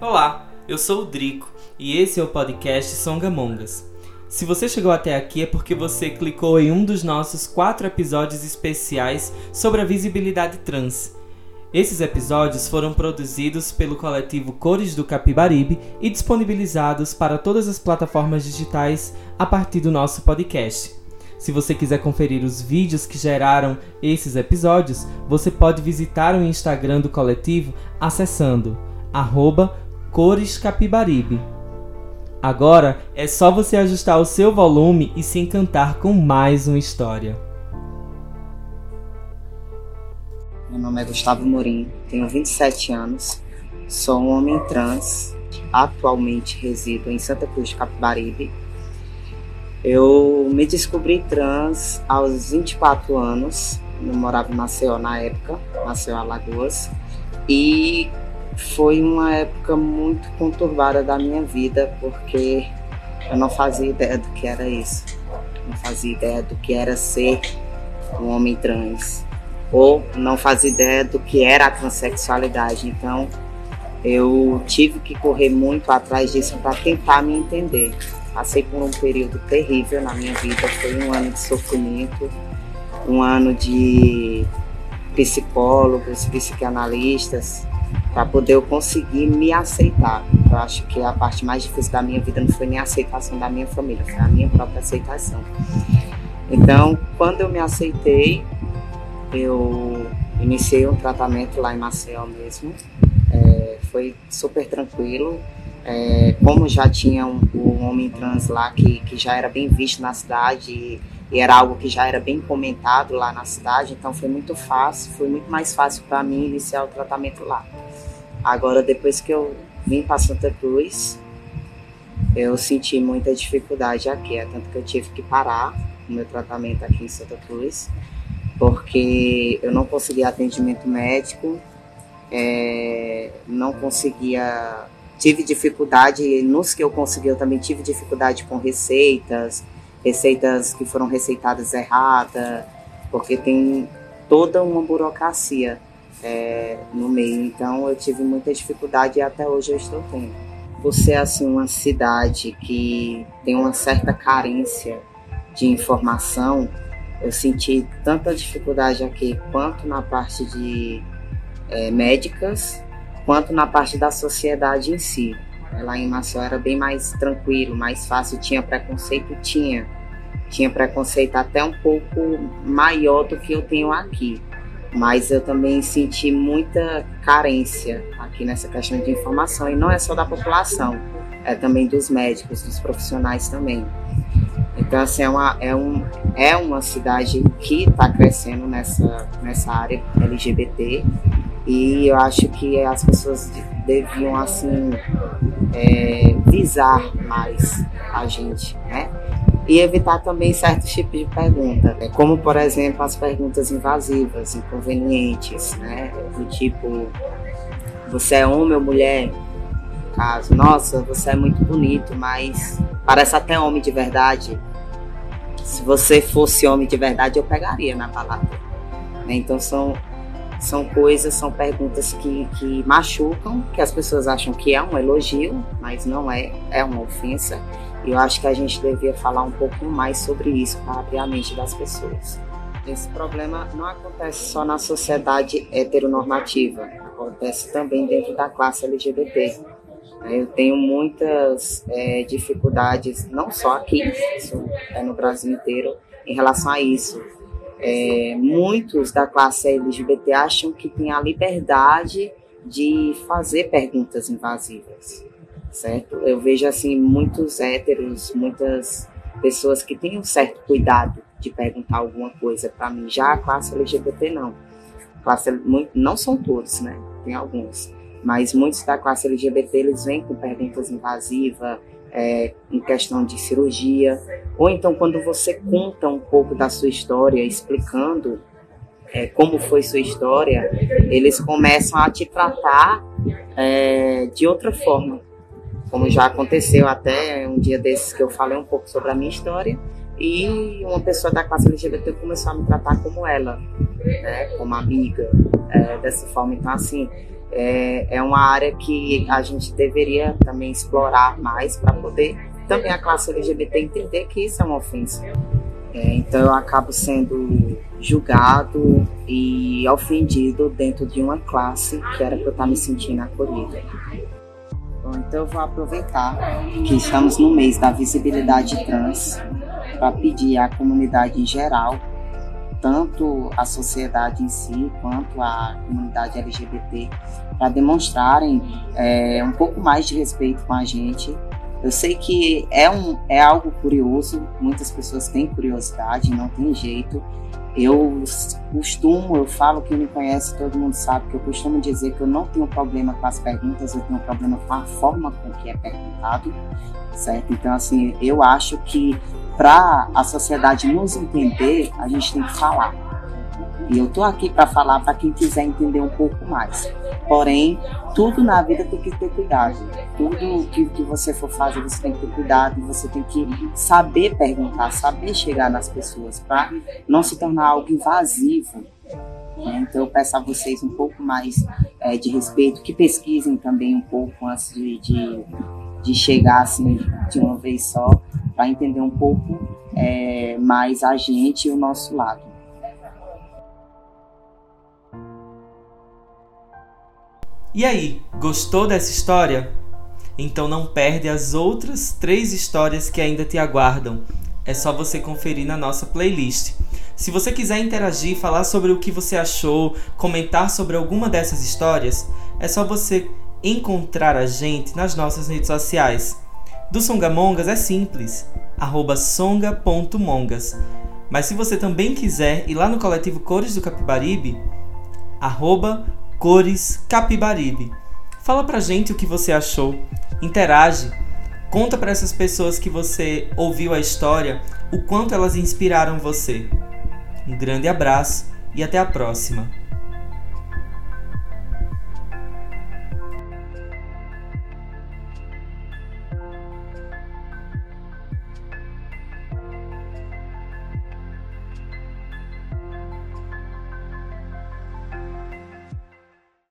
Olá, eu sou o Drico e esse é o podcast Songamongas. Se você chegou até aqui é porque você clicou em um dos nossos quatro episódios especiais sobre a visibilidade trans. Esses episódios foram produzidos pelo coletivo Cores do Capibaribe e disponibilizados para todas as plataformas digitais a partir do nosso podcast. Se você quiser conferir os vídeos que geraram esses episódios, você pode visitar o Instagram do coletivo acessando arroba Cores Capibaribe. Agora é só você ajustar o seu volume e se encantar com mais uma história. Meu nome é Gustavo Morim, tenho 27 anos, sou um homem trans, atualmente resido em Santa Cruz de Capibaribe. Eu me descobri trans aos 24 anos, eu morava em Maceió na época, Maceió Alagoas, e foi uma época muito conturbada da minha vida, porque eu não fazia ideia do que era isso. Não fazia ideia do que era ser um homem trans. Ou não fazia ideia do que era a transexualidade. Então, eu tive que correr muito atrás disso para tentar me entender. Passei por um período terrível na minha vida, foi um ano de sofrimento, um ano de psicólogos, psicanalistas, para poder eu conseguir me aceitar. Eu acho que a parte mais difícil da minha vida não foi nem a aceitação da minha família, foi a minha própria aceitação. Então, quando eu me aceitei, eu iniciei um tratamento lá em Maceió mesmo. É, foi super tranquilo. É, como já tinha um, um, homem trans lá que, que já era bem visto na cidade e, era algo que já era bem comentado lá na cidade, então foi muito fácil, foi muito mais fácil para mim iniciar o tratamento lá. Agora, depois que eu vim para Santa Cruz, eu senti muita dificuldade aqui, é tanto que eu tive que parar o meu tratamento aqui em Santa Cruz, porque eu não conseguia atendimento médico, é, não conseguia, tive dificuldade, nos que eu consegui, eu também tive dificuldade com receitas, receitas que foram receitadas erradas, porque tem toda uma burocracia é, no meio. Então eu tive muita dificuldade e até hoje eu estou tendo. Você é assim uma cidade que tem uma certa carência de informação, eu senti tanta dificuldade aqui, quanto na parte de é, médicas, quanto na parte da sociedade em si. Lá em Maceió era bem mais tranquilo, mais fácil, tinha preconceito, tinha. Tinha preconceito até um pouco maior do que eu tenho aqui mas eu também senti muita carência aqui nessa questão de informação e não é só da população, é também dos médicos, dos profissionais também. Então assim é uma é um é uma cidade que está crescendo nessa nessa área LGBT e eu acho que as pessoas deviam assim é, visar mais a gente, né? e evitar também certos tipos de perguntas, né? como por exemplo as perguntas invasivas, inconvenientes, né? do tipo você é homem ou mulher? Caso, nossa, você é muito bonito, mas parece até homem de verdade. Se você fosse homem de verdade, eu pegaria na balada. Né? Então são são coisas, são perguntas que, que machucam, que as pessoas acham que é um elogio, mas não é, é uma ofensa. Eu acho que a gente devia falar um pouquinho mais sobre isso para abrir a mente das pessoas. Esse problema não acontece só na sociedade heteronormativa, acontece também dentro da classe LGBT. Eu tenho muitas é, dificuldades, não só aqui, isso é no Brasil inteiro, em relação a isso. É, muitos da classe LGBT acham que tem a liberdade de fazer perguntas invasivas certo? Eu vejo assim muitos héteros, muitas pessoas que têm um certo cuidado de perguntar alguma coisa para mim. Já a classe LGBT não. Classe, não são todos, né? Tem alguns. Mas muitos da classe LGBT eles vêm com perguntas invasivas, é, em questão de cirurgia, ou então quando você conta um pouco da sua história, explicando é, como foi sua história, eles começam a te tratar é, de outra forma. Como já aconteceu até um dia desses que eu falei um pouco sobre a minha história e uma pessoa da classe LGBT começou a me tratar como ela, né, como amiga, é, dessa forma. Então, assim, é, é uma área que a gente deveria também explorar mais para poder também a classe LGBT entender que isso é uma ofensa. É, então eu acabo sendo julgado e ofendido dentro de uma classe que era para eu estar me sentindo acolhida. Bom, então eu vou aproveitar que estamos no mês da visibilidade trans para pedir à comunidade em geral, tanto a sociedade em si quanto a comunidade LGBT, para demonstrarem é, um pouco mais de respeito com a gente eu sei que é, um, é algo curioso, muitas pessoas têm curiosidade, não tem jeito. Eu costumo, eu falo, quem me conhece, todo mundo sabe que eu costumo dizer que eu não tenho problema com as perguntas, eu tenho problema com a forma com que é perguntado, certo? Então, assim, eu acho que para a sociedade nos entender, a gente tem que falar. E eu tô aqui para falar para quem quiser entender um pouco mais. Porém, tudo na vida tem que ter cuidado. Tudo que, que você for fazer, você tem que ter cuidado, você tem que saber perguntar, saber chegar nas pessoas, para não se tornar algo invasivo. Né? Então, eu peço a vocês um pouco mais é, de respeito, que pesquisem também um pouco antes de, de, de chegar assim de uma vez só, para entender um pouco é, mais a gente e o nosso lado. E aí, gostou dessa história? Então não perde as outras três histórias que ainda te aguardam. É só você conferir na nossa playlist. Se você quiser interagir, falar sobre o que você achou, comentar sobre alguma dessas histórias, é só você encontrar a gente nas nossas redes sociais. Do Songamongas é simples, songa.mongas. Mas se você também quiser ir lá no coletivo Cores do Capibaribe, arroba Cores Capibaribe. Fala pra gente o que você achou, interage, conta para essas pessoas que você ouviu a história o quanto elas inspiraram você. Um grande abraço e até a próxima.